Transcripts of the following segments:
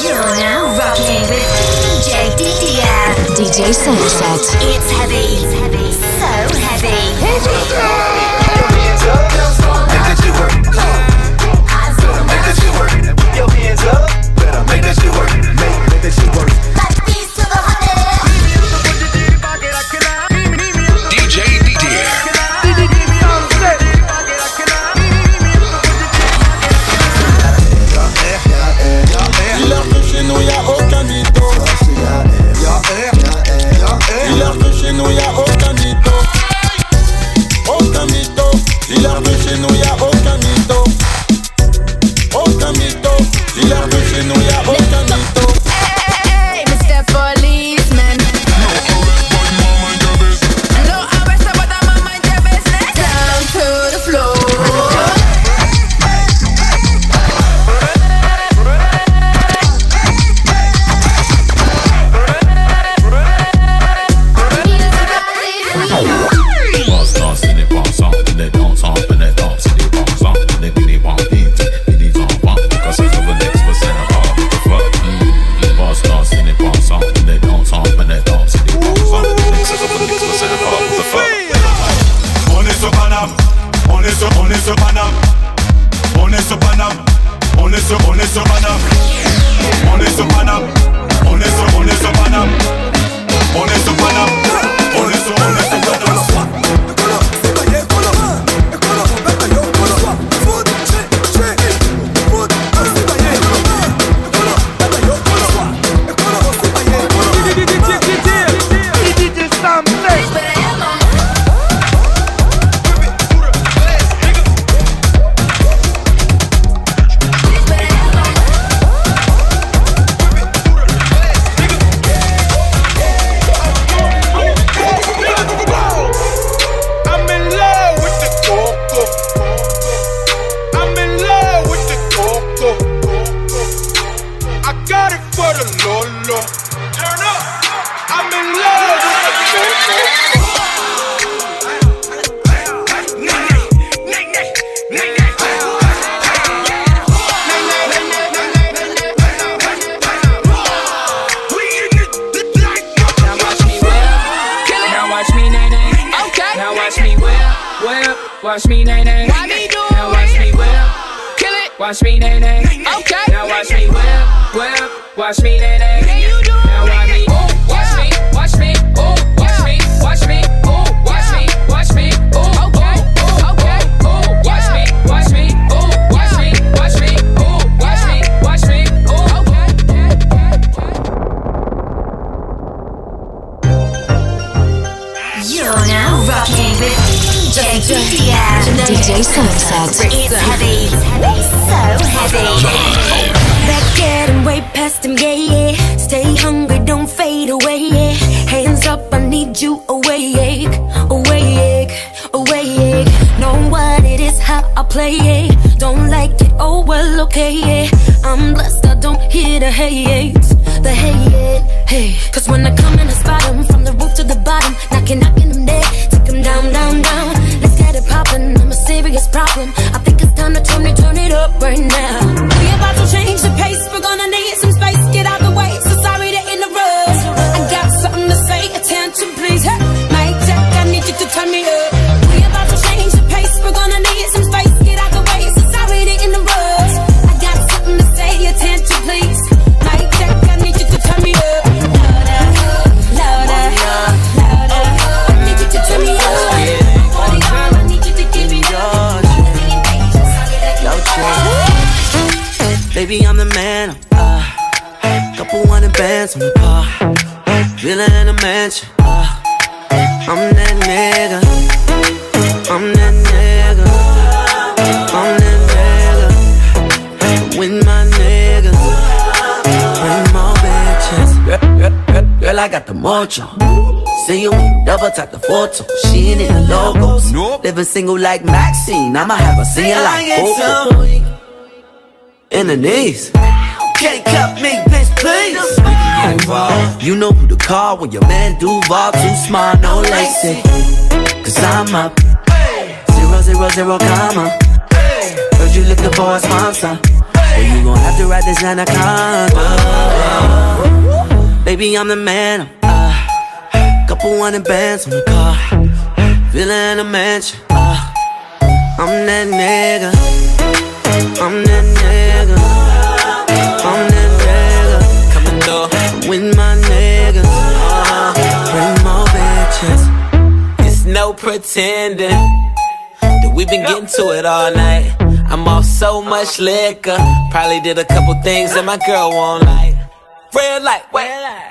You're now rocking with DJ DDM. DJ Sunset. It's heavy. It's heavy. So heavy. heavy. watch me, nae, nae. Now watch me whip. Kill it. Watch me, nae, nae. Okay. Now watch me whip, whip. Watch me, nae, nae. Top the photo, she ain't in the logos. Nope. Living single like Maxine, I'ma have a singing like Coco. In the knees. Can't cut me, bitch, please. You know who to call when your man Duval too smart, no lacy. Cause I'm up. Zero, zero, zero, comma. Heard you looking for a sponsor. Well, you gon' have to ride this anaconda. Baby, I'm the man. Couple hundred bands on the car. Villa a mansion. Uh, I'm that nigga. I'm that nigga. I'm that nigga. Coming through with my niggas. Uh, bring more bitches. It's no pretending that we've been getting to it all night. I'm off so much liquor. Probably did a couple things that my girl won't like. Red light,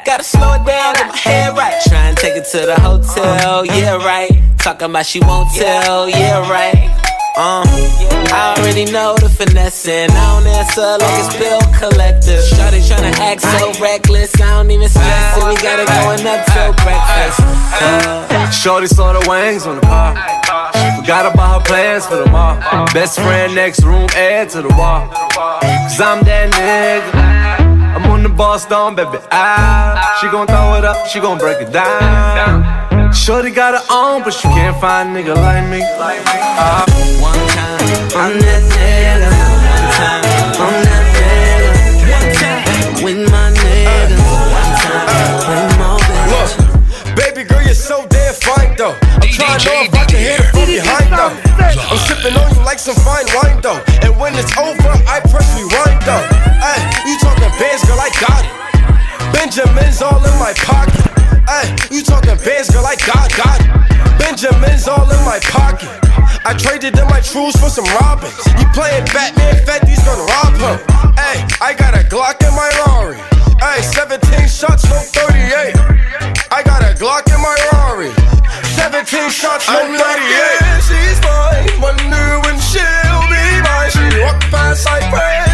gotta slow it down, get my head right. Try and take it to the hotel, uh-huh. yeah, right. Talking about she won't tell, yeah, right. Uh, I already know the finessing. I don't answer like it's uh-huh. bill collector. Shawty tryna uh-huh. act so reckless. I don't even stress it. We got it going up till breakfast. Uh, Shorty saw the wings on the. She forgot about her plans for tomorrow. Best friend next room, add to the wall. Cause I'm that nigga. I'm on the boss down, baby. Ah, she gon' throw it up, she gon' break it down. Shorty got her own, but she can't find a nigga like me. Ah. One time, I'm that nigga. One time, I'm that nigga. One time, with my nigga. One time, bring more bitches. Look, baby girl, you're so damn fine though. I'm trying to know if I can hear it from behind though. I'm sipping on you like some fine wine though. And when it's over, I press rewind though. Bands, girl, I got it. Benjamin's all in my pocket. Hey, you talking bands, girl, I got, got it. Benjamin's all in my pocket. I traded in my trues for some robins. You playing Batman, Fetty's gonna rob him. Hey, I got a Glock in my Rari. Hey, 17 shots, no 38. I got a Glock in my Rari. 17 shots, no 38. Yeah, she's mine. Wonder when she'll be mine. She walk past, I press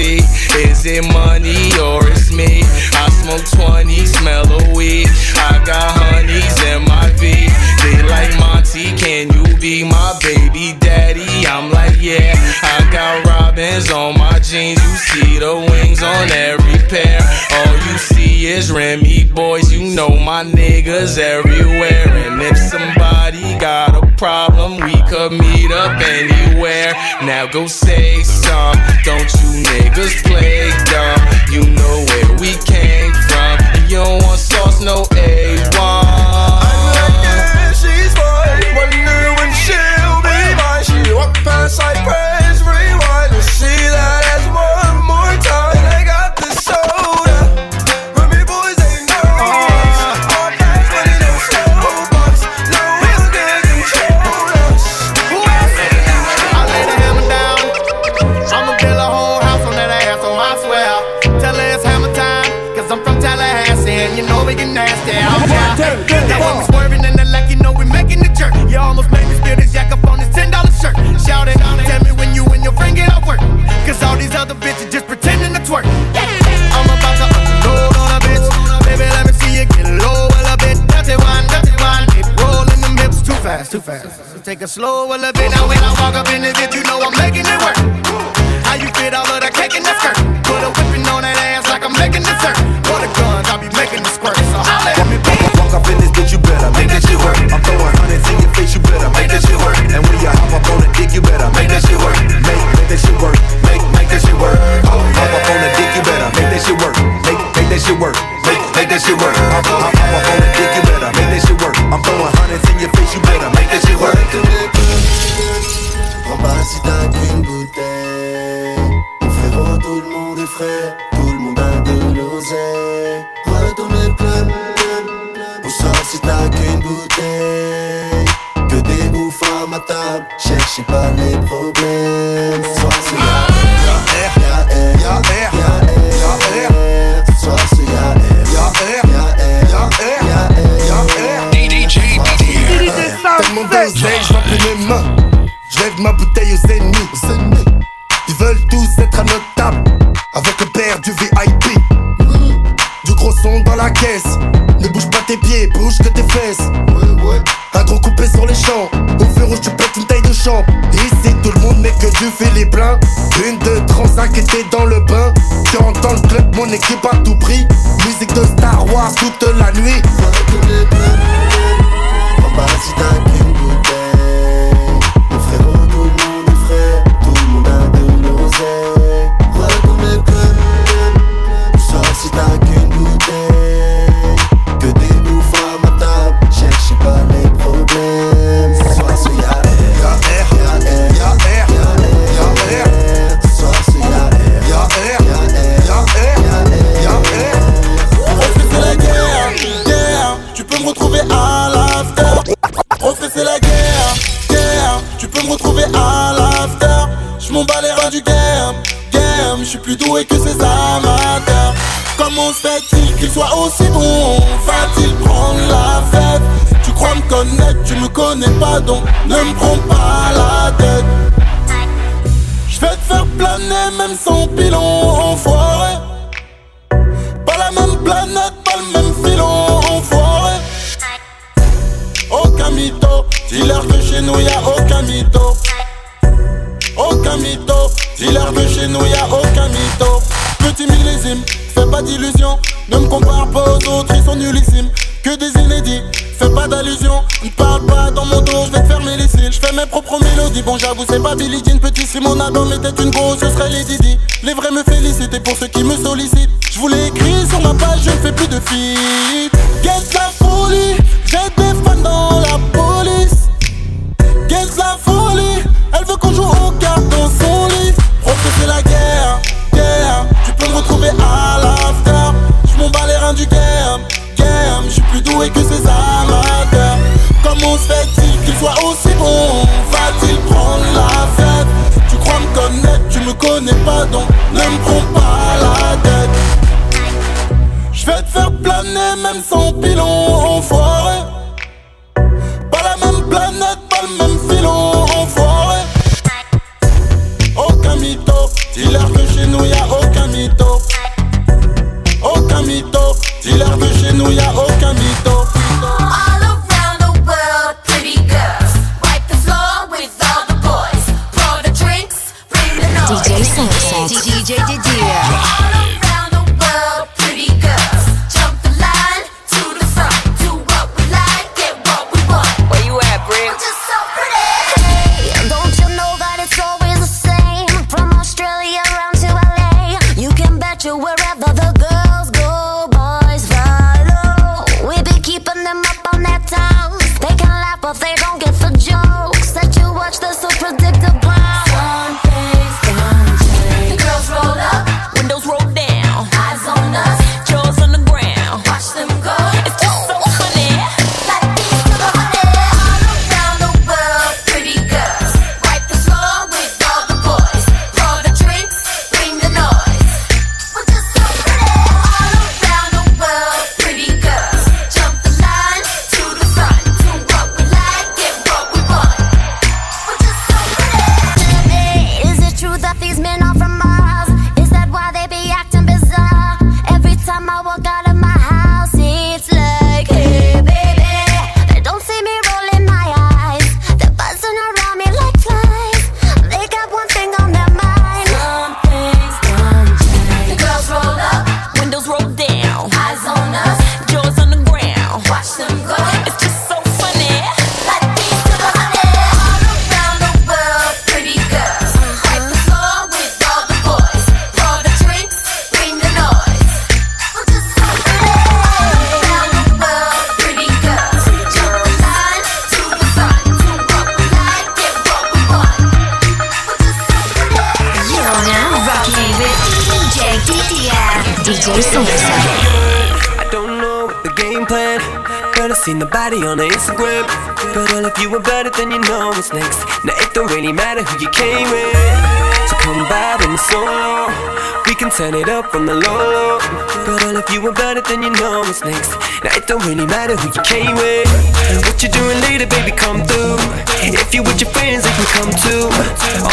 see. Is it money or it's me? I smoke 20, smell a weed. I got honeys in my V. They like Monty, can you be my baby daddy? I'm like, yeah. I got robins on my jeans. You see the wings on every pair. All you see is Remy Boyz. You know my niggas everywhere. And if somebody got a problem, we could meet up anywhere. Now go say some. Don't you niggas play dumb? You know where we came from. And you don't want sauce, no A1. Hips too fast. So take a slow. Now when I walk up in this bitch, you know I'm making it work. How you fit all of that cake in the skirt? Put a whipping on that ass like I'm making dessert. For the guns, I'll be making the squirt. So holla at me, baby. Walk up in this bitch, you better make that shit work. I'm throwing hundreds in your face, you better make that shit work. And when you hop up on the dick, you better make that shit work. Make, make that shit work. Make, make that shit work. Hop up on the dick, you better make that shit work. Make, make that shit work. Make, make that shit work. main. Je lève ma bouteille aux ennemis. Ils veulent tous être à notre table. Avec le père du VIP. Du gros son dans la caisse. Ne bouge pas tes pieds, bouge que tes fesses. Un gros coupé sur les champs. Au feu rouge, tu pètes une taille de champ. Ici, tout le monde n'est que du filet plein. Une de transac qui dans le bain. Tu entends le club, mon équipe à tout prix. Musique de Star Wars toute la nuit. que ses amateurs. Comment se fait-il qu'il soit aussi bon Va-t-il prendre la fête? Tu crois me connaître, tu me connais pas donc ne me prends pas la tête. Je vais te faire planer même sans pilon enfoiré. Pas la même planète, pas le même filon enfoiré. Aucun mytho, dealer de chez nous, y'a aucun mytho. Aucun mytho, dealer de chez nous, y'a aucun Fais pas d'illusions, ne me compare pas aux autres, ils sont nullissimes. Que des inédits, fais pas d'allusion. Ne parle pas dans mon dos, je vais te fermer les cils. Je fais mes propres mélodies, bon j'avoue, c'est pas Billie Jean. Petit si mon album était une grosse, ce serait les Didi. Les vrais me félicitent et pour ceux qui me sollicitent. Je voulais écrire sur ma page, je ne fais plus de feat. Get la folie, j'ai des fans dans la sans pilon. know what's next. Now it don't really matter who you came with. So come by with me solo. We can turn it up on the low. But all of you about better than you know what's next. Now it don't really matter who you came with. What you doing later, baby, come through. If you with your friends, they can come too.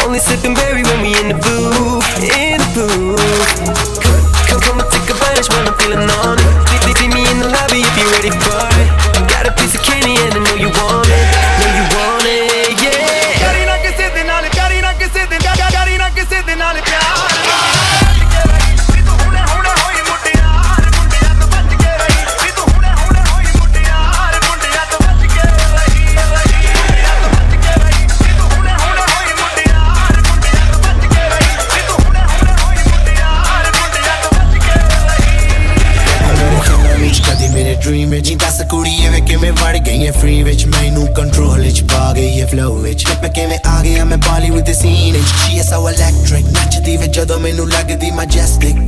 Only sipping berry when we in the booth. In the booth. Come, come and take a bite when I'm feeling on it. See me in the lobby if you're ready for it. Got a piece of candy and I know you want it. Know you want it. nu te ține Și e sau electric. N-ar ce te vegea domeniul lagă de majestic.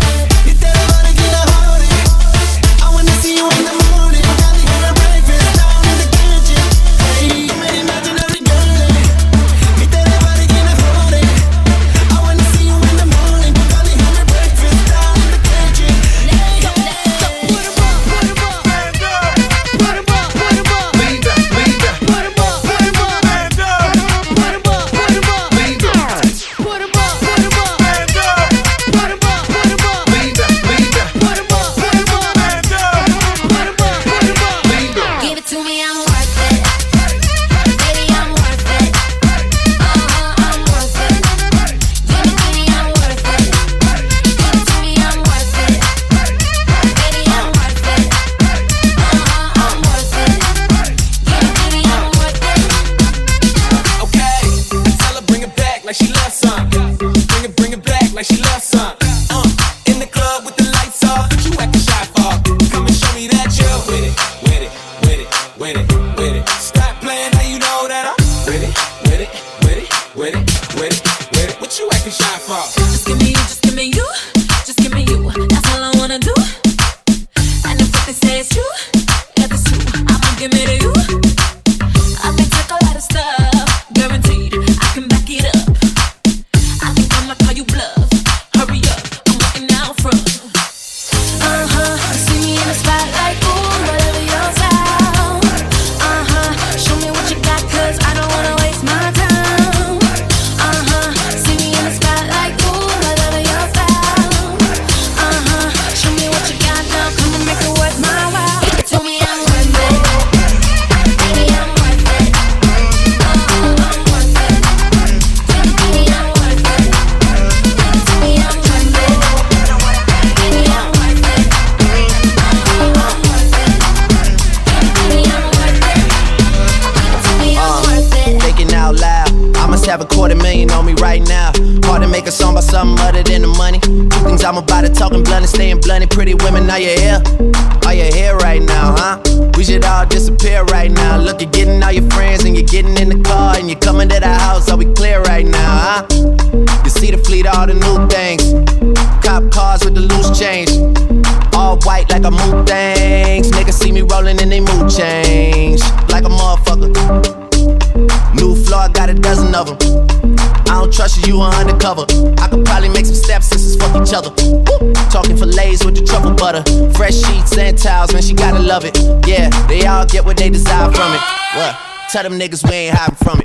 Tell them niggas we ain't hiding from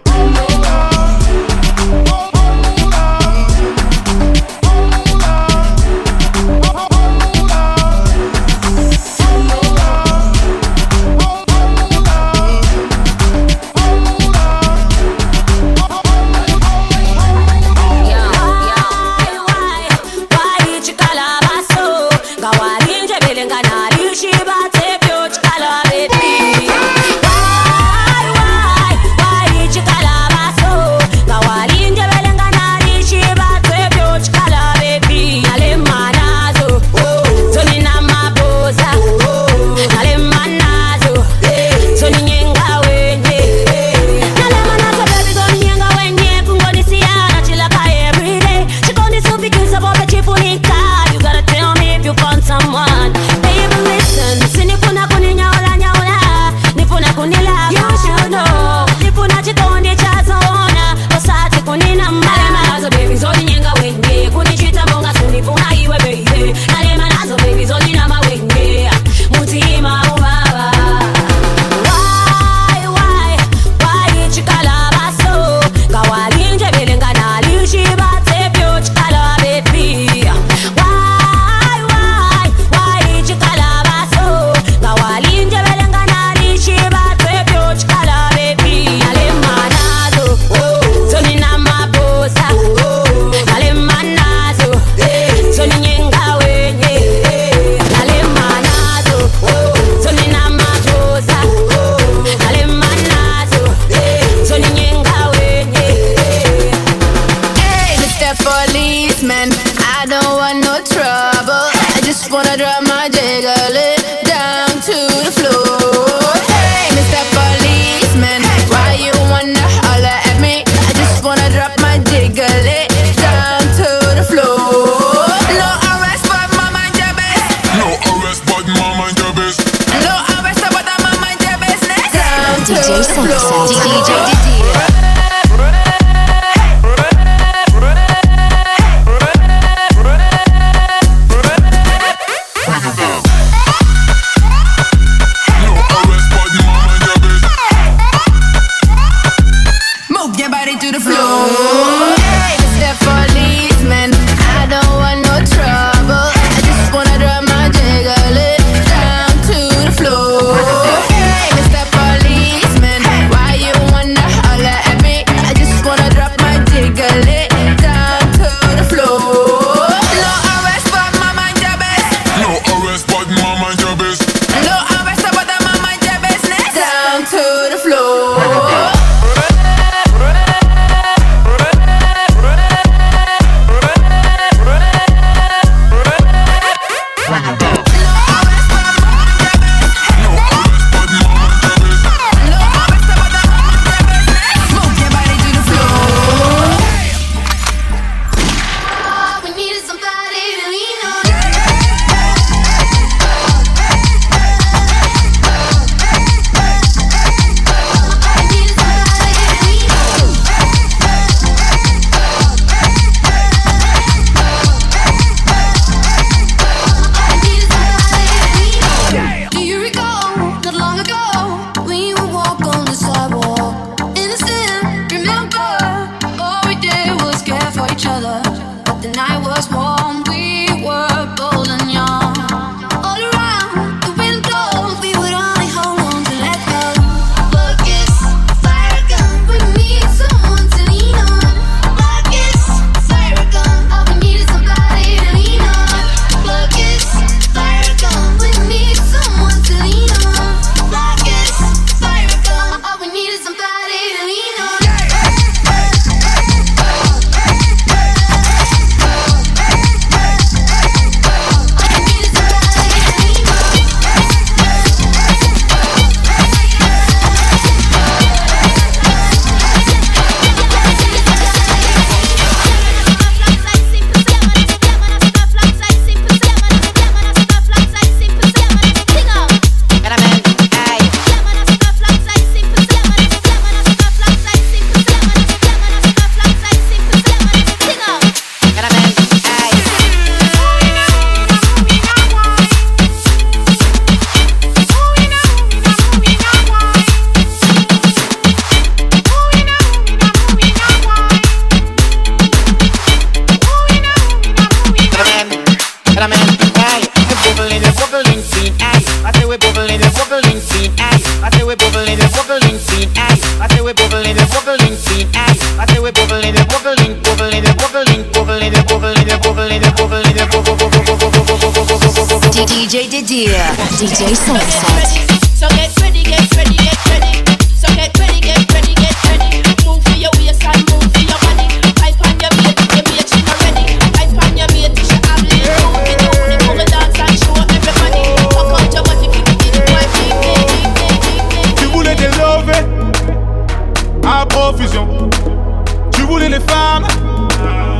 DJ Didier. DJ Sunset. So get ready, get ready, get ready. So get ready, get ready, get ready.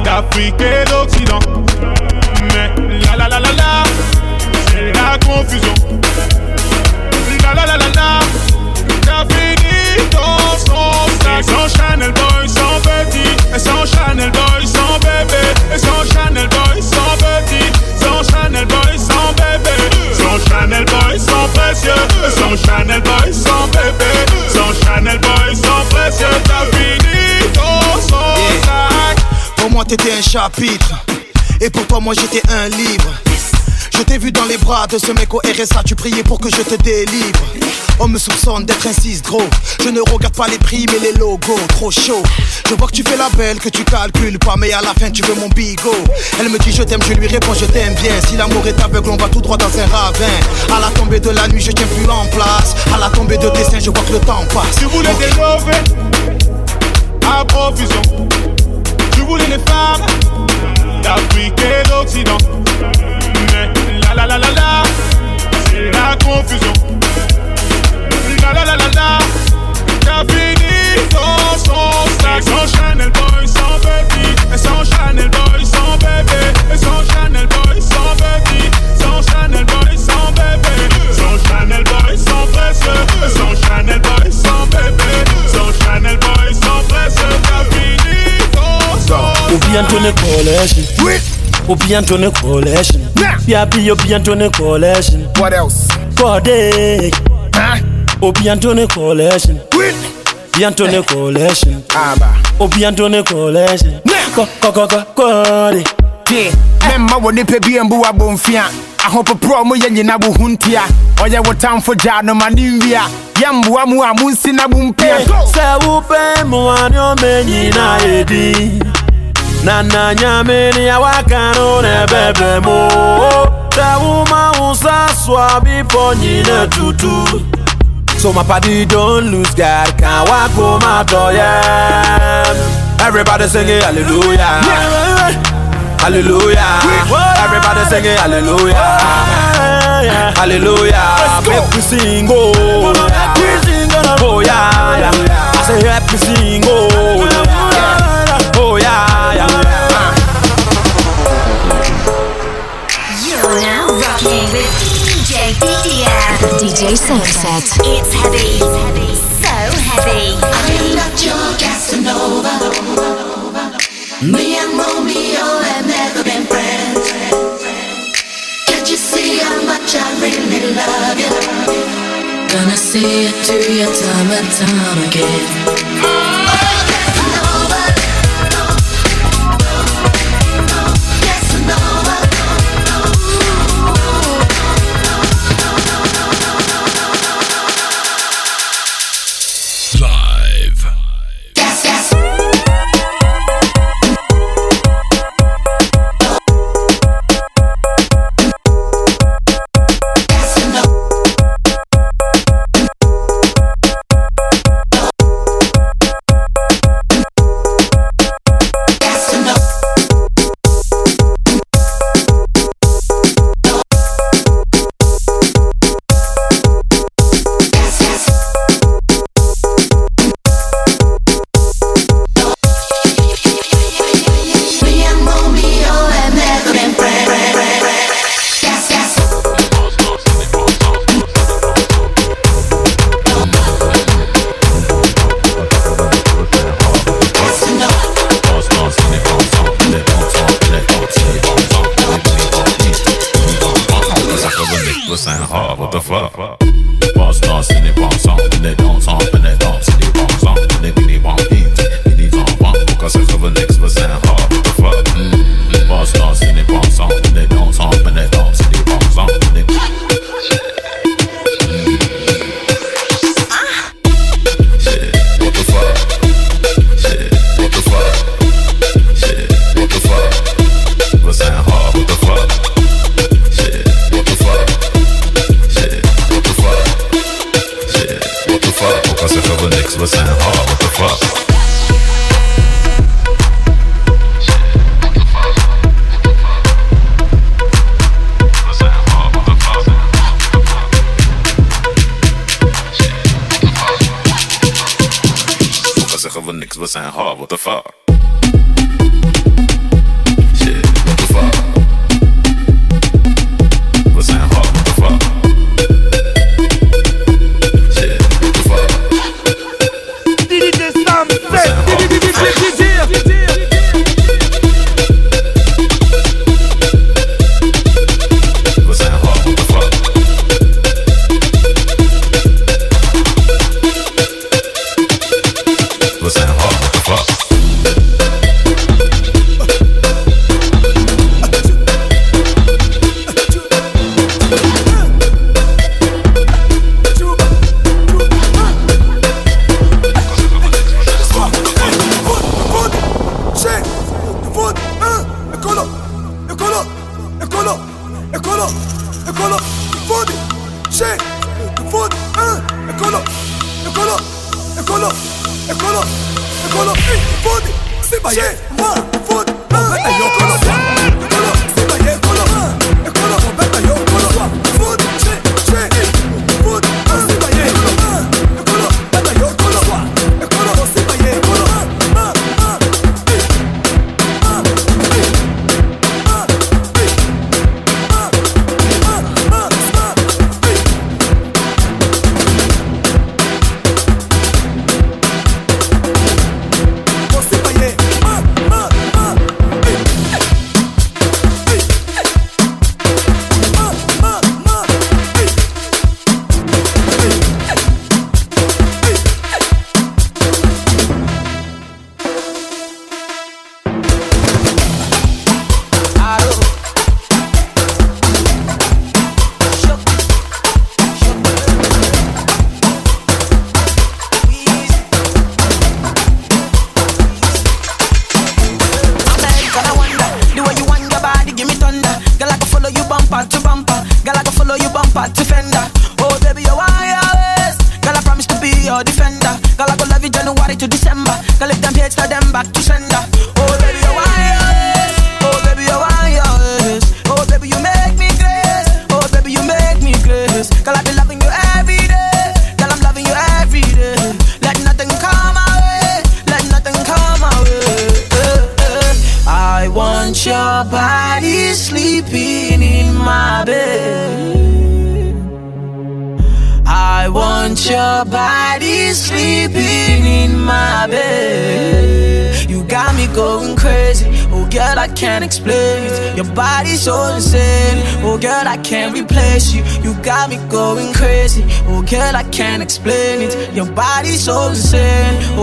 d'Afrique et d'Occident. Mais la la la la la, c'est la confusion. La la la la la, t'as fini dans son sans Chanel Boy, sans petit. Et sans Chanel Boy, sans bébé. Et sans Chanel Boy, sans petit. Sans Chanel Boy, sans bébé. Sans Chanel Boy, sans précieux. Et sans Chanel Boy, sans bébé. T'étais un chapitre. Et pour toi, moi, j'étais un livre. Je t'ai vu dans les bras de ce mec au RSA, tu priais pour que je te délivre. On me soupçonne d'être un 6 gros. Je ne regarde pas les prix, mais les logos, trop chaud. Je vois que tu fais la belle, que tu calcules pas, mais à la fin tu veux mon bigot. Elle me dit je t'aime, je lui réponds je t'aime bien. Si l'amour est aveugle, on va tout droit dans un ravin. À la tombée de la nuit, je tiens plus en place. À la tombée de tes seins, je vois que le temps passe. Tu voulais des lovés à profusion. Tu voulais les femmes d'Afrique et d'Occident. Mais la la la la la, c'est la confusion. La la la la la, t'as fini dans son sac. Sans Chanel Boy, sans baby. Sans Chanel Boy, sans Antony collection. Obi Antony collection. Biabi Obi Antony collection. What else? Kode. Obi Antony collection. Obi Antony collection. Obi Antony collection. Ko ko ko ko Kode. Yeah, memma wɔ nipa bi mbu abɔmfia ahopoprɔ mo yɛ nyina wo ho ntia ɔyɛ wo tamfo gyaa no ma ne nwia mu a monsi na mo mpia sɛ wopɛ mmoa ne ɔma nyina yɛdi na na nyame ne a waka no na ɛbɛbrɛ mu sɛ woma wo sa soa bepɔ nyina tutu. So my party don't lose God Can't walk home out yeah. Everybody singing hallelujah. Hallelujah. Everybody singing hallelujah. Hallelujah. Make we oh. sing oh. Oh. Yeah, yeah. I say happy sing oh DJ Sunset. It's heavy. So heavy. I'm not your Casanova. Me and Romeo have never been friends. Can't you see how much I really love you? Gonna see it to you time and time again.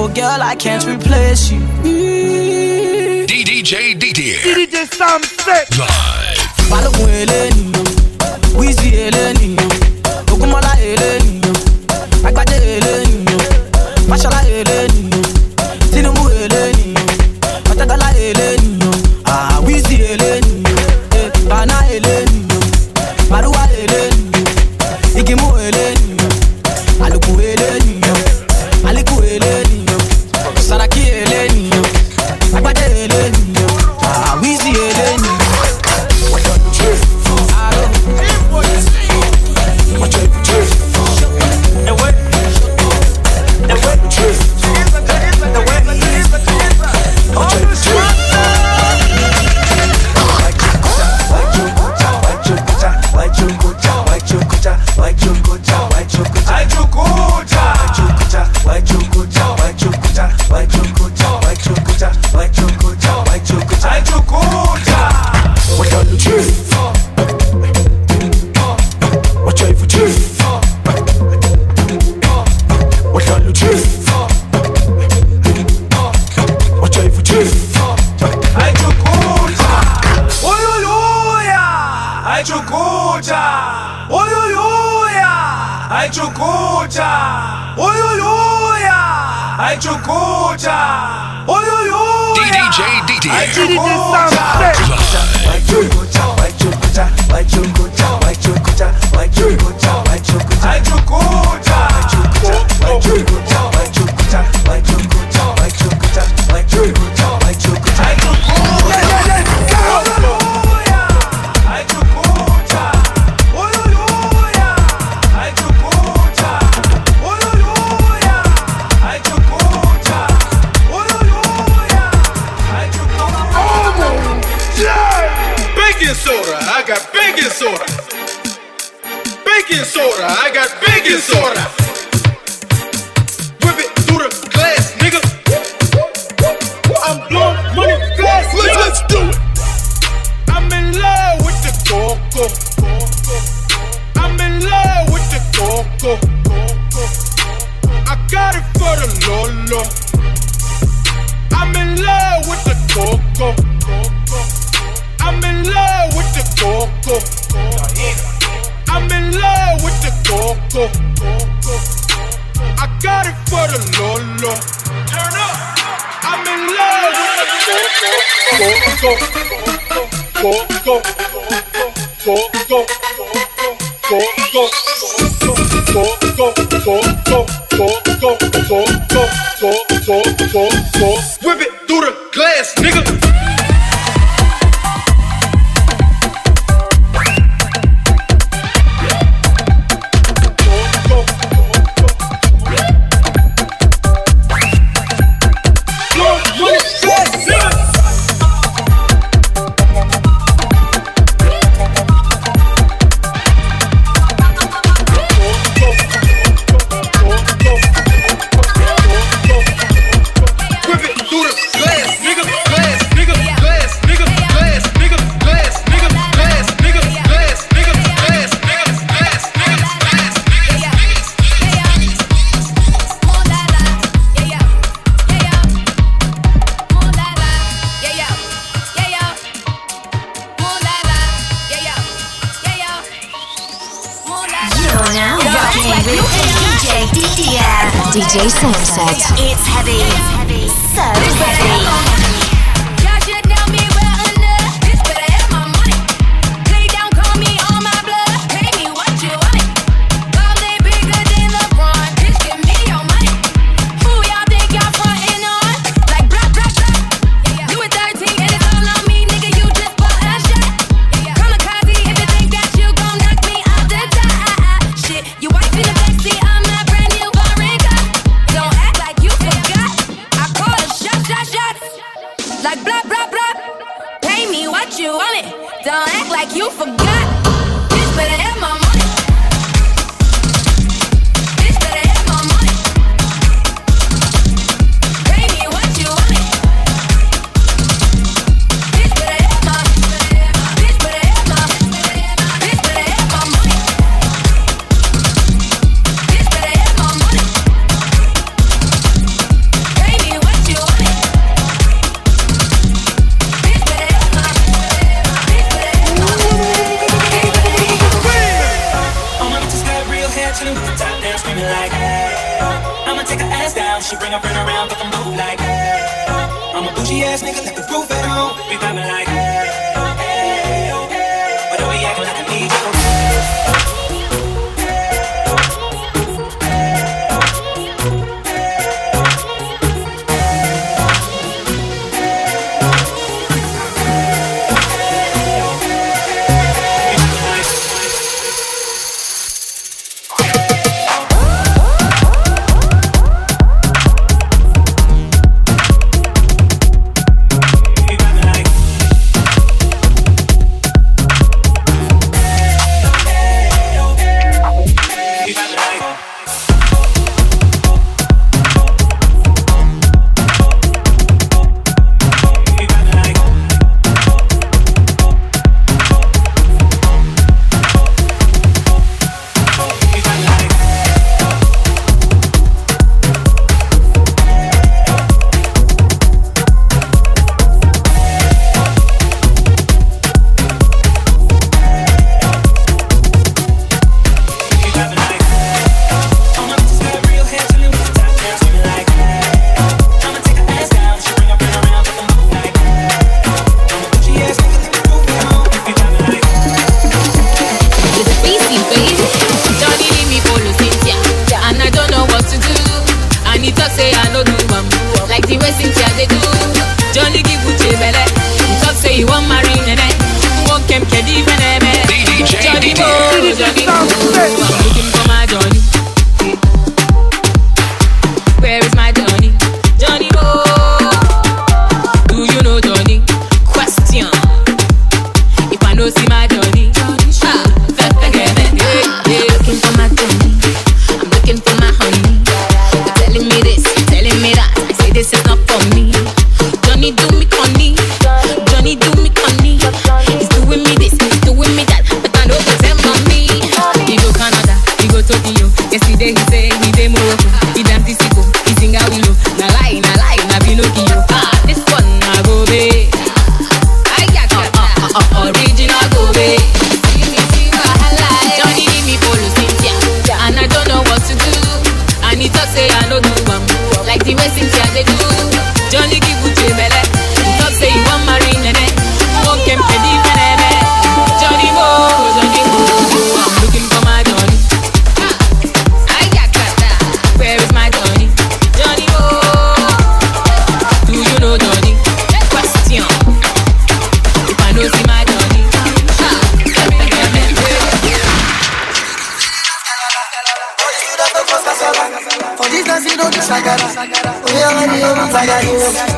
Girl, I can't replace you. DDJ DDJ. DDJ Sam Set.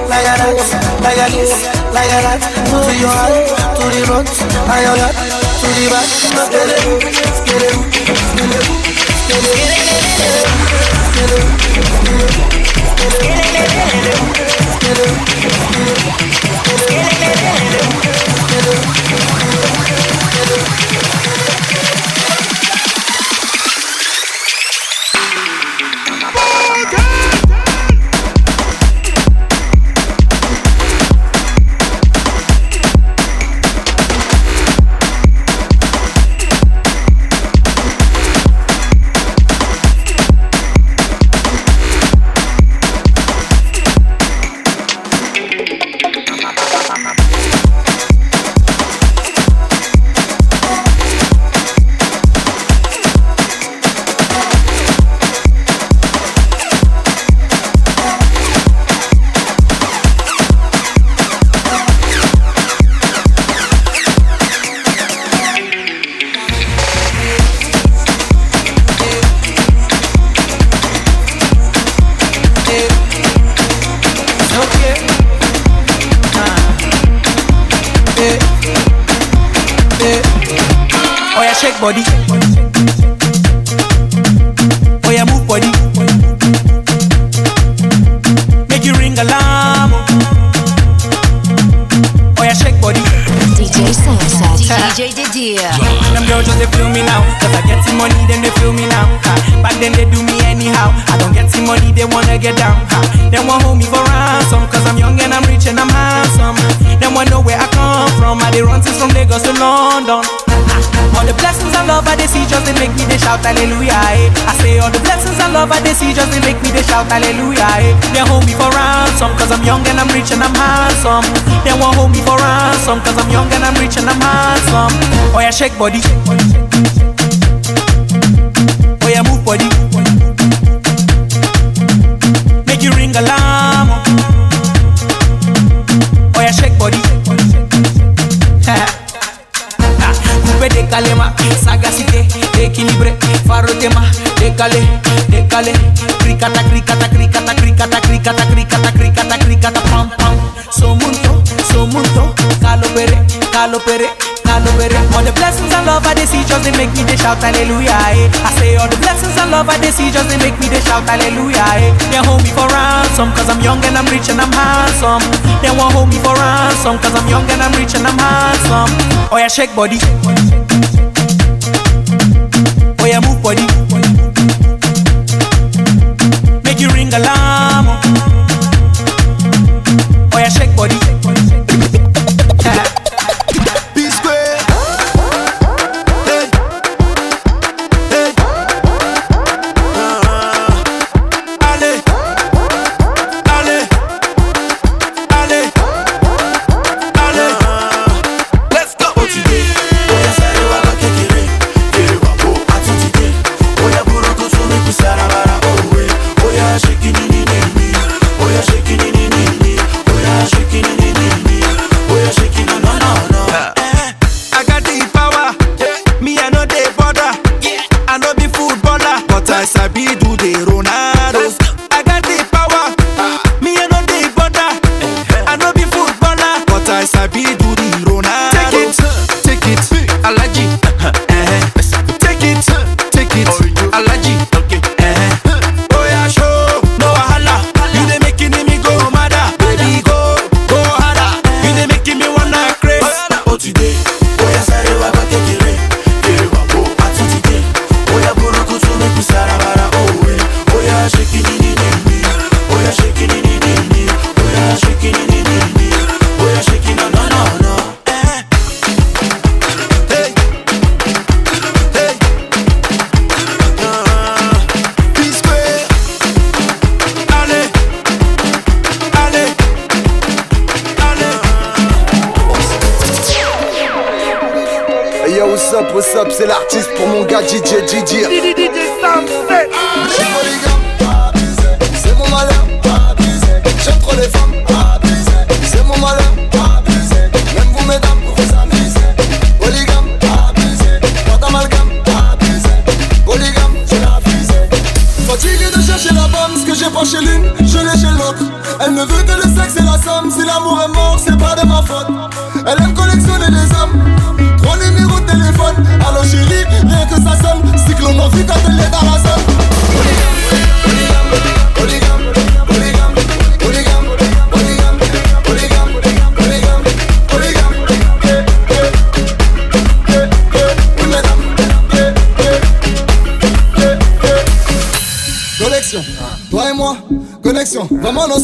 like you. like like to the to the back. shake body. Oh yeah, move body. Make you ring alarm. Oh, oh yeah, shake body. DJ Sansa, DJ Didier. Them girls just they feel me now, cause I get some money, then they feel me now. Ha. Back then they do me anyhow. I don't get some money, they wanna get down. Ha. They want hold me for ransom, cause I'm young and I'm rich and I'm handsome. They want know where I come from. I they run since from Lagos to London make me they shout hallelujah. Eh. I say all the blessings and love I they see just they make me they shout hallelujah. Eh. They hold me for ransom cause I'm young and I'm rich and I'm handsome. They won't hold me for ransom cause I'm young and I'm rich and I'm handsome. Oh yeah, shake body. Oh faro tema, décalé, décalé, cricata, cricata, cricata, cricata, cricata, cricata, cricata, cricata, pam pam. So munto, so munto, calo pere, calo pere, calo pere. All the blessings and love I see just they make me they shout hallelujah. Eh. I say all the blessings and love I see just they make me they shout hallelujah. Eh. They hold me for ransom cause I'm young and I'm rich and I'm handsome. They won't hold me for ransom cause I'm young and I'm rich and I'm handsome. Oh yeah, shake body. Oh yeah, move body. Make you ring alarm.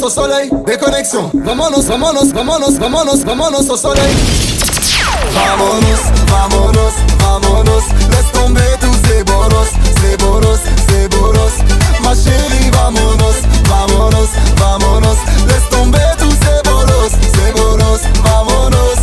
Au soleil, déconnexion, vámonos, vámonos, vámonos, vámonos, vámonos au soleil. Vámonos, vámonos, vámonos, laisse tomber tous ces bonos, ces bonos, ces bonos. Ma chérie, vámonos, vámonos, vámonos, laisse tomber tous ces bonos, ces bonos, vámonos.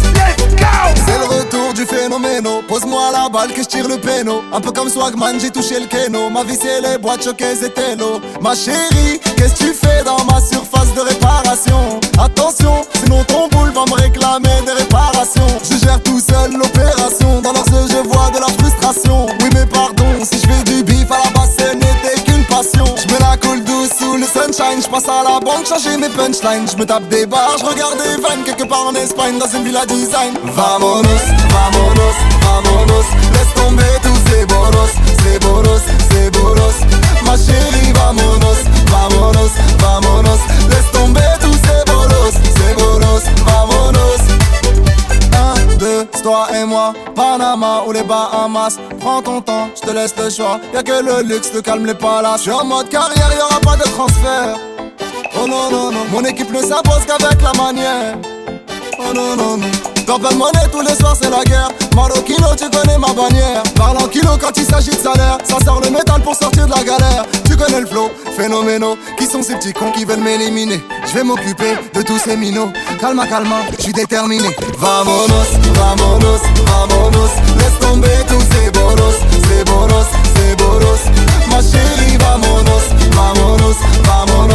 C'est le retour du phénoméno, pose-moi la balle que je tire le péno. Un peu comme Swagman, j'ai touché le kéno. Ma vie c'est les boîtes choquées et télo. Ma chérie, qu'est-ce que tu fais dans ma surface? Réparation Attention, sinon ton boule va me réclamer des réparations. Je gère tout seul l'opération, dans leurs yeux je vois de la frustration. Oui mais pardon, si je fais du bif à la base ce n'était qu'une passion. Je me la coule douce sous le sunshine, je passe à la banque changer mes punchlines. Je me tape des barres, je regarde des vannes quelque part en Espagne dans une villa design. Vamonos, vamonos, vamonos, laisse tomber tous ces bonos, ces bonos, ces bonos. Ma chérie, vamonos, vamonos, vamonos, toi et moi, Panama ou les Bahamas. Prends ton temps, je te laisse le choix. Y'a que le luxe, le calme, les palaces. Je suis en mode carrière, y'aura pas de transfert. Oh non, non, non, mon équipe ne s'impose qu'avec la manière. Oh non, non, non. Dans pas de monnaie, tous les soirs c'est la guerre. Mal au kilo, tu connais ma bannière. Parle en kilo quand il s'agit de salaire. Ça sort le métal pour sortir de la galère. Tu connais le flow, phénoménaux. Qui sont ces petits cons qui veulent m'éliminer Je vais m'occuper de tous ces minots. Calma, calma, je suis déterminé. Vamonos, vamonos, vamonos. Laisse tomber tous ces bolos, ces bolos, ces bolos. Ma chérie, vamonos, vamonos, vamonos.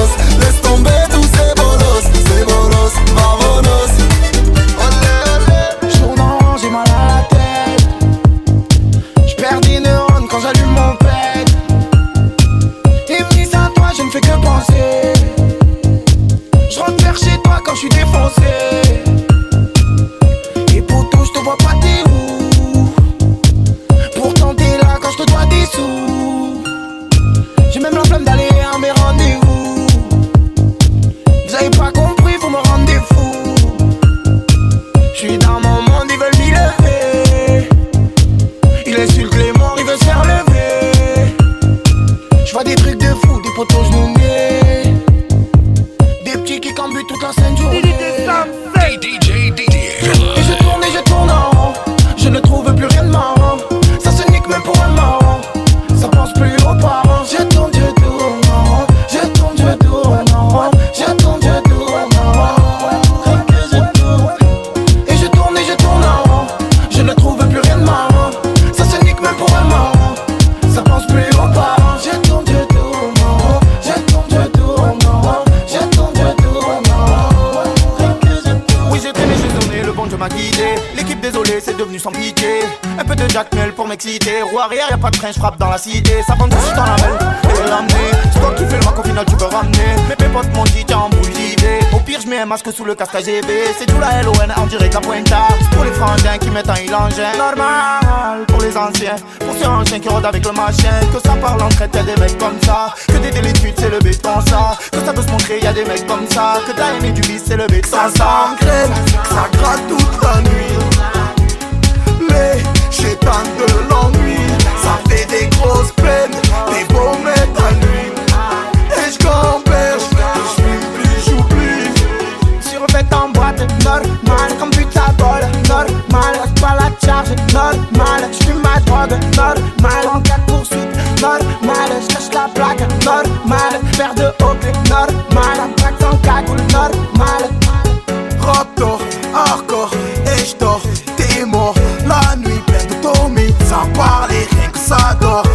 passado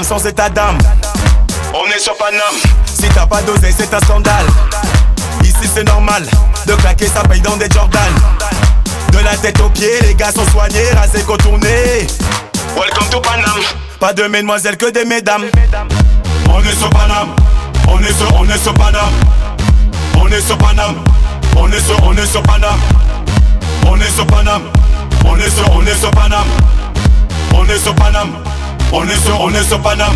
sans état d'âme. On est sur Paname. Si t'as pas dosé, c'est un scandale. Ici c'est normal, de claquer ça paye dans des Jordan. De la tête aux pieds, les gars sont soignés, rasés, contournés. Welcome to Paname. Pas de mesdemoiselles que des mesdames. On est sur Paname, on est sur, on est sur Paname. On est sur Paname, on est sur, on est sur Paname. On est sur Paname, on est sur, on est sur Paname. On est sur Paname, on est sur, on est sur Paname.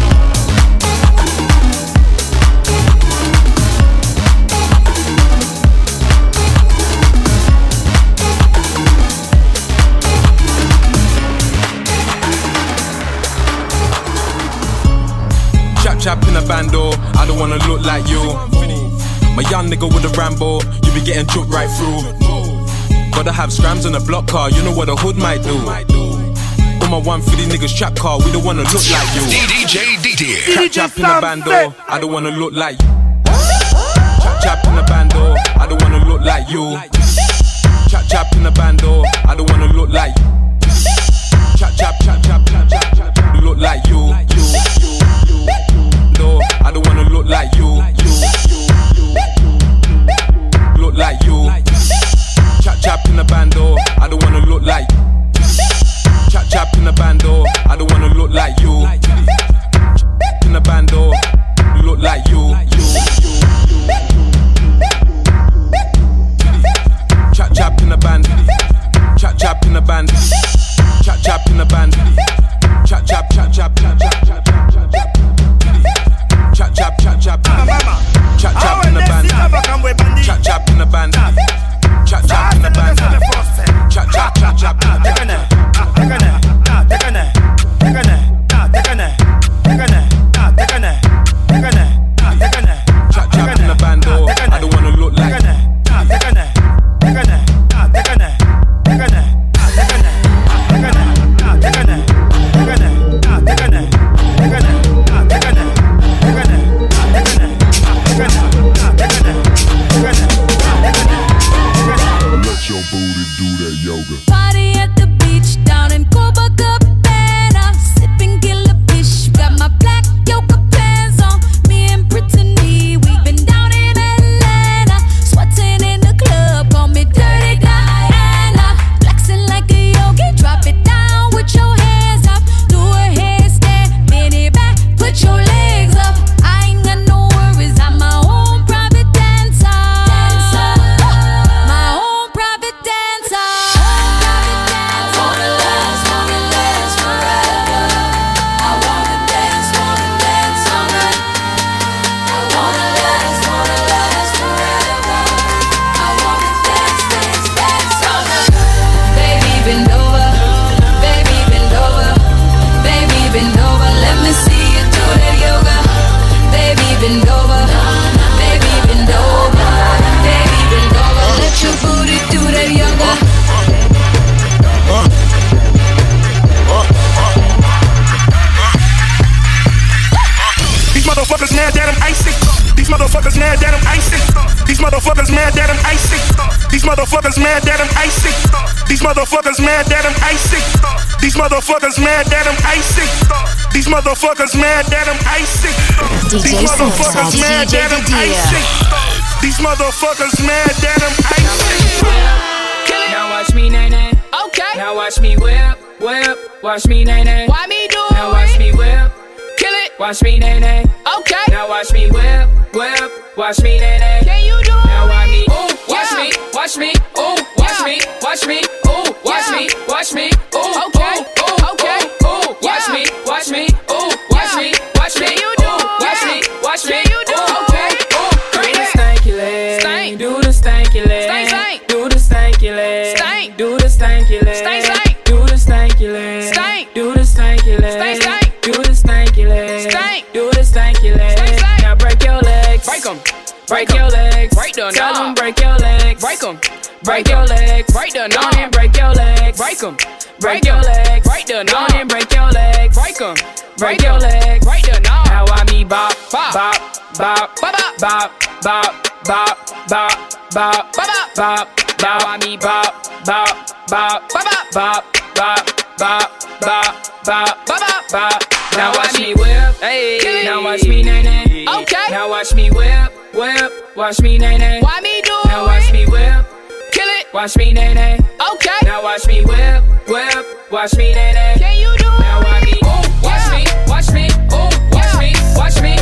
Chap chap in a bando, I don't wanna look like you. My young nigga with a Rambo, you be getting choked right through. Gotta have scrams on a block car, you know what a hood might do. All my 150 niggas trap car, we don't wanna look like you. DJ DT. Chap chap in a bando, I don't wanna look like you. Chap chap in a bando, I don't wanna look like you. Chap chap in a bando, I don't wanna look like you. Chap chap chap chap chap chap chap, look like you. No, I don't wanna look like you. you, you, you. Look like you. Chap chap in a bando, I don't icy. These motherfuckers mad that I'm icy. These motherfuckers mad that I'm icy. These motherfuckers mad that I'm icy. DJ These motherfuckers mad DJ that I'm icy. These motherfuckers mad that I'm icy. Now watch me nay nay. Okay. Now watch me whip, whip. Watch me nay nay. Why me do Now watch me whip. Kill it. Watch me nay nay. Okay. Now watch me whip, whip. Watch me nay nay. Can you do it? Now watch me. Ooh, watch me, watch me watch me, ooh, watch me, watch me, ooh, okay, ooh, okay, ooh, watch me, watch me, ooh, watch me, watch me, ooh, watch me, watch me, ooh, okay, ooh, do the stanky leg, stank, do the stanky leg, stank, stank, do the stanky leg, stank, do the stanky leg, stank, stank, do the stanky leg, stank, do the stanky leg, stank, stank, do the stanky leg, stank, do the stanky leg, stank, stank, now break your legs, break 'em, break your legs, break 'em, tell 'em break your legs, break 'em. Break your legs. Break the knob and break your legs. Break them. Break your legs. Break the knob and break your legs. Break them. Break your legs. Break the. Now I me bop, bop, bop, bop, bop, bop, bop, bop, bop, bop, bop, bop. Now I me bop, bop, bop, bop, bop, bop, bop, bop, bop, bop, bop. Now watch me whip, hey. Now watch me nay nay. Okay. Now watch me whip, whip. Watch me nay nay. Why me do it? Now watch me whip. Watch me nay nay. Okay. Now watch me whip, whip. Watch me nay nay. Can you do it? Now oh, watch me, ooh, watch me, watch me, ooh, watch me, watch me,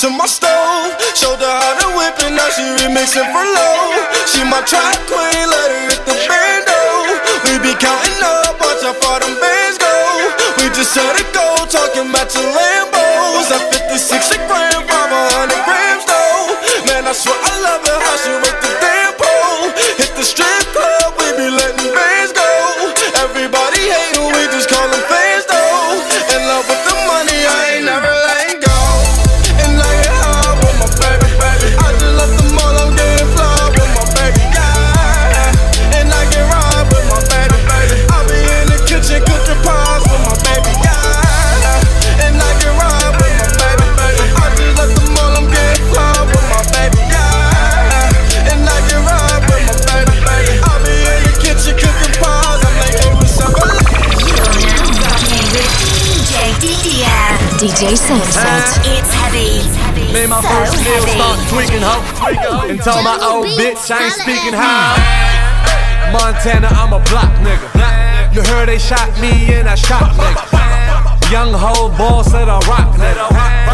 to my stove. Showed her how to whip it, now she remixing for low. She my track queen, let her hit the bando. We be counting up, watch how far them bands go. We just set DDR. DJ Sunset. It's heavy. Made my so first meal heavy. start tweaking, ho. And told my old bitch I ain't speaking how. Montana, I'm a block nigga. You heard they shot me and I shot nigga. Young hoe boss of the rock nigga.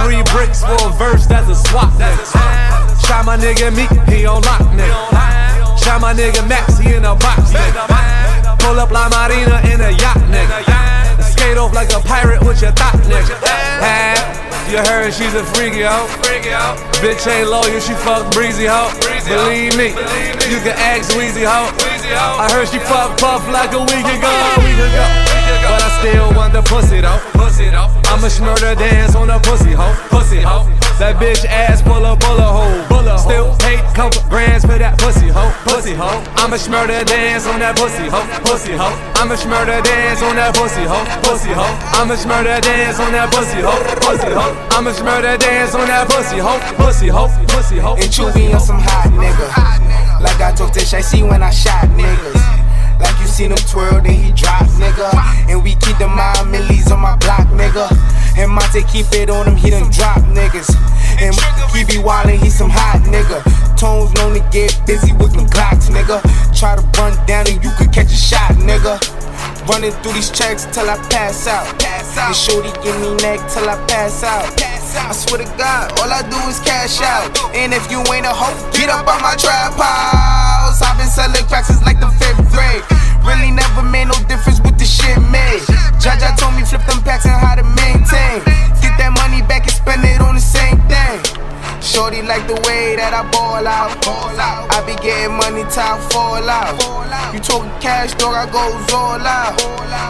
Three bricks for a verse, that's a swap nigga. Shot my nigga Meek, he on lock nigga. Shot my nigga Max, he in a box nigga. Pull up La Marina in a yacht nigga. Skate off like a pirate with your thought nigga. Ah, You heard she's a freaky hoe. Bitch ain't loyal, she fuck breezy hoe. Believe me, you can ask Weezy hoe. I heard she fuck Puff like a week ago. Week ago. But I still want the pussy though. I'ma smurder dance on the pussy hoe. Pussy hoe. That bitch ass full of bullet hole. Still hate couple grands for that pussy hoe. Pussy hoe. I'ma smurder dance on that pussy hoe. Pussy hoe. I'ma smurder dance on that pussy hoe. Pussy hoe. I'ma smurder dance on that pussy hoe. Pussy hoe. I'ma smurder dance on that pussy hoe. Pussy hoe. Pussy hoe. And Chewy on some hot nigga. Like I told Tish, I see when I shot niggas. Like you seen him twirl, then he drop, nigga. And we keep the mind millies on my block, nigga. And Monte keep it on him, he done drop niggas. And he be wildin', he some hot nigga. Tones known to get busy with them Glocks, nigga. Try to run down and you could catch a shot, nigga. Running through these checks till I pass out. Pass And shorty give me neck till I pass out. I swear to God, all I do is cash out. And if you ain't a hoe, get up on my trap house. I've been selling cracks since like the fifth grade. Really never made no difference with the shit made. Jaja told me flip them packs and how to maintain. Get that money back and spend it on the same thing. Shorty like the way that I ball out. I be getting money I fall out. You talking cash, dog, I goes all out.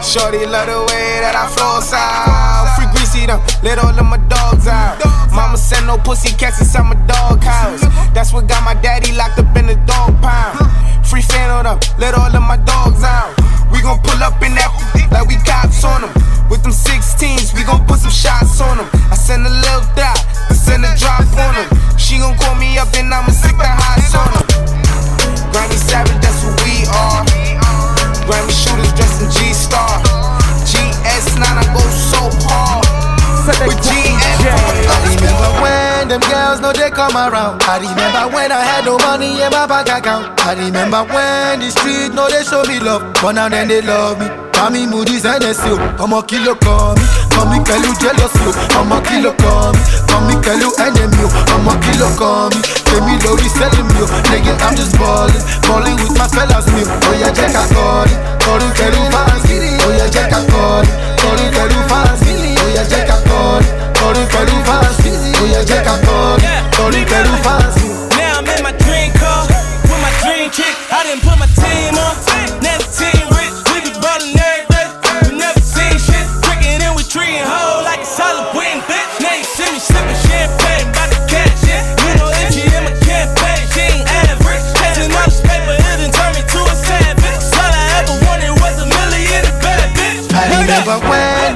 Shorty love the way that I floss out. Free greasy them, let all of my dogs out. Mama send no pussy cats inside my dog house. That's what got my daddy locked up in the dog pound. Free fan on them, let all of my dogs out. No bank account. I remember when the street know they show me love, but now then they love me. Mami Moody's and kilo come. Come me tell you jealous you. I'm a kilo come. Come me tell you enemy. I'm a kilo come. Pay me low, they selling me. Nigga, I'm just balling. Balling with my fellas. Oh yeah, check a call. Call you, tell you fans. Oh, check a call. Call you, tell you fans. Oh check a call. Call you, tell you fans. Oh check a call. Call you, tell you fans. Now didn't put my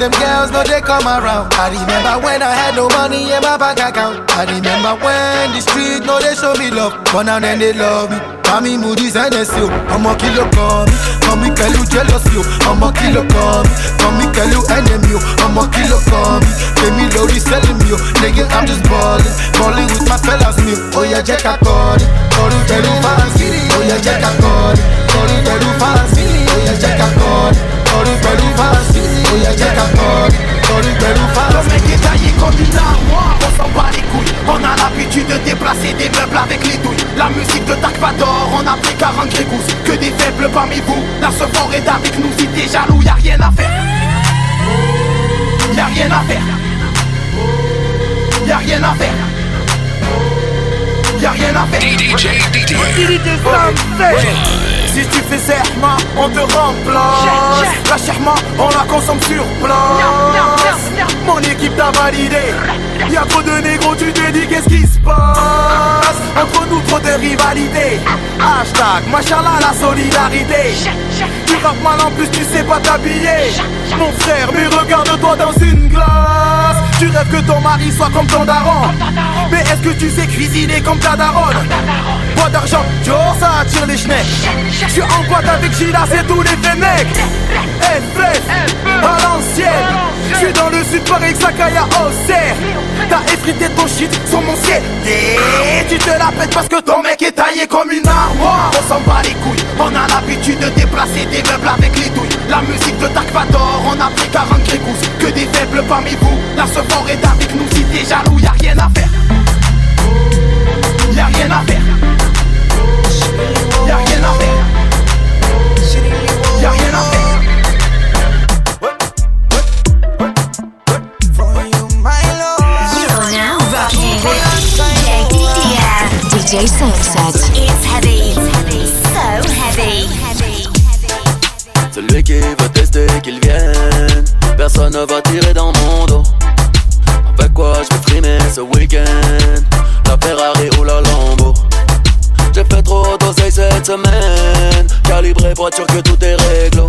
them girls know they come around. I remember when I had no money in my bank account. I remember when the street know they show me love, but now then they love me. Mami Moody's and they say, I'm a kilo come. Come me tell you jealous you. I'm a kilo come. Come me tell you enemy. I'm a kilo come. Pay me low, they selling me. Nigga, I'm just balling. Balling with my fellas me. Oh yeah, check a call. Call you tell you fancy. Oh yeah, check a call. Call you tell you fancy. Oh yeah, check a call. Check a call. Call you tell you fancy. Le mec est taillé comme une armoire, on s'en bat les couilles. On a l'habitude de déplacer des meubles avec les douilles. La musique de Dark Vador, on a pris 40 grégouses Que des faibles parmi vous, la ce fort est avec nous Si t'es jaloux, y'a rien à faire. Y'a rien à faire. Y'a rien à faire. Y'a rien à faire. DJ DT. Si tu fais serma, on te remplace. La sherma, on la consomme sur place. Mon équipe t'a validé. Y'a trop de négros, tu te dis qu'est-ce qui se passe? Hashtag, machallah la solidarité. Tu rappes mal en plus, tu sais pas t'habiller. Mon frère, mais regarde-toi dans une glace. Tu rêves que ton mari soit comme ton daron. Mais est-ce que tu sais cuisiner comme ta daronne? Bois d'argent, Joe, ça attire les schnecks Je suis en boîte avec Gila, c'est tous les mecs. FF, à l'ancienne Je suis dans le sud, Paris, Sakaya, Auxerre T'as effrité ton shit sur mon ciel Et tu te la pètes parce que ton mec est taillé comme une armoire On s'en bat les couilles, on a l'habitude de déplacer des meubles avec les douilles. La musique de Dark Vador, on a pris 40 grégouses Que des faibles parmi vous, la fort est avec nous Si t'es jaloux, y'a rien à faire. Y'a rien à faire. Y'a rien à faire. Y'a rien à faire. DJ Sunset. Qui veut tester qu'il vienne. Personne ne va tirer dans mon dos. Avec quoi je vais frimer ce week-end? La Ferrari ou la Lambo? J'ai fait trop d'oseille cette semaine. Calibré sûr que tout est réglo.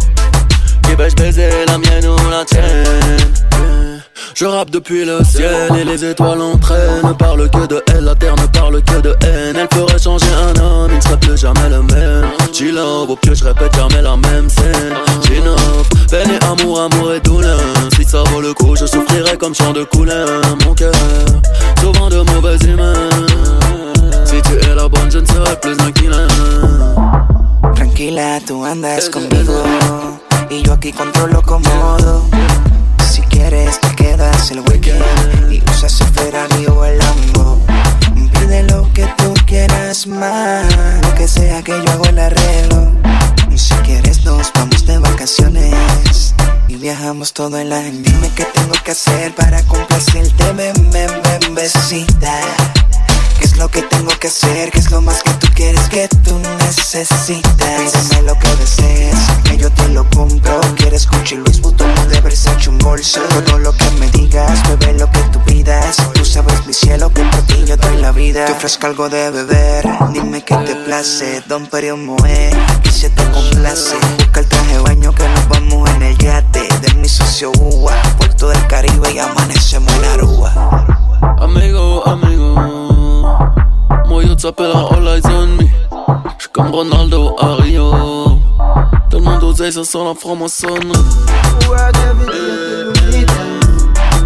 Qui vais-je baiser la mienne ou la tienne? Je rappe depuis le ciel et les étoiles entraînent. Ne parle que de elle, la terre ne parle que de haine. Elle ferait changer un homme, il ne serait plus jamais le même. Chill au pied je répète jamais la même scène. J'innove, peine et amour, amour et douleur. Si ça vaut le coup, je souffrirai comme chant de couleur. Mon cœur, souvent de mauvaises humeur Si tu es la bonne, je ne serai plus un killer. Tranquila, tú andas conmigo. Y yo aquí controlo cómodo. Si quieres te quedas el weekend y usas el Ferrari o el Lambo. Pide lo que tú quieras más, lo que sea que yo hago el arreglo. Y si quieres nos vamos de vacaciones y viajamos todo el año. Dime qué tengo que hacer para complacerte, ven, ven, ven, besita. ¿Qué es lo que tengo que hacer? ¿Qué es lo más que tú quieres que tú necesitas? Pídeme lo que desees, que yo te lo compro. ¿Quieres Gucci, Luis Vuitton de Versace un bolso? Todo lo que me digas, bebé lo que tú pidas. Tú sabes mi cielo que por ti yo doy la vida. Te ofrezco algo de beber, dime qué te place. Don Perio Moe, aquí se te complace. Busca el traje baño que nos vamos en el yate. De mi socio Uva, Puerto del Caribe y amanecemos en Aruba. Amigo, amigo Moi yo all eyes on me J'suis comme Ronaldo à Rio Tellement d'oseille ça sent la franc-maçonnerie Work every day till you meet them.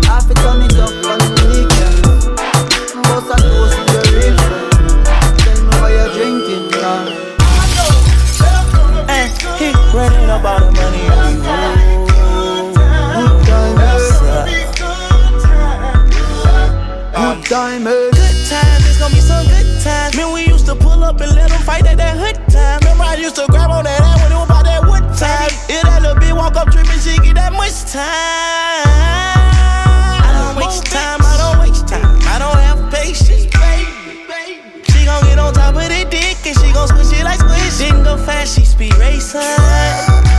I fit turn it up on the weekend. Most of those in the real. Tell me what you're drinking, girl. Hey, he running about the money on the road. Good times, good times. I used to grab on that ass when it was about that wood time. If that little bitch walk up tripping, she get that much time. I don't waste time, I don't waste time. I don't have patience. She gon' get on top of the dick and she gon' switch it like squish. Didn't go fast, she speed racing.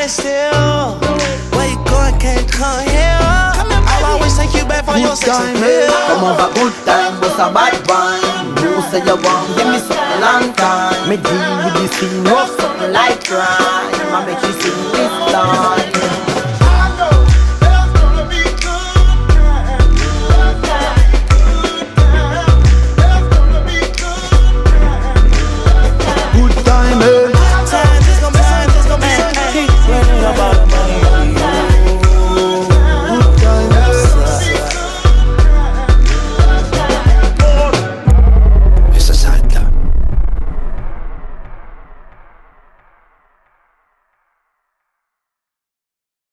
Could stand still. Where you going, can't come here. I'll always take you back for your Good sex time, appeal. Eh? come on, but good time, what's a bad wine? You say you want, give me something long time. Me deal with this thing, rough something like crime. I make you sing this time.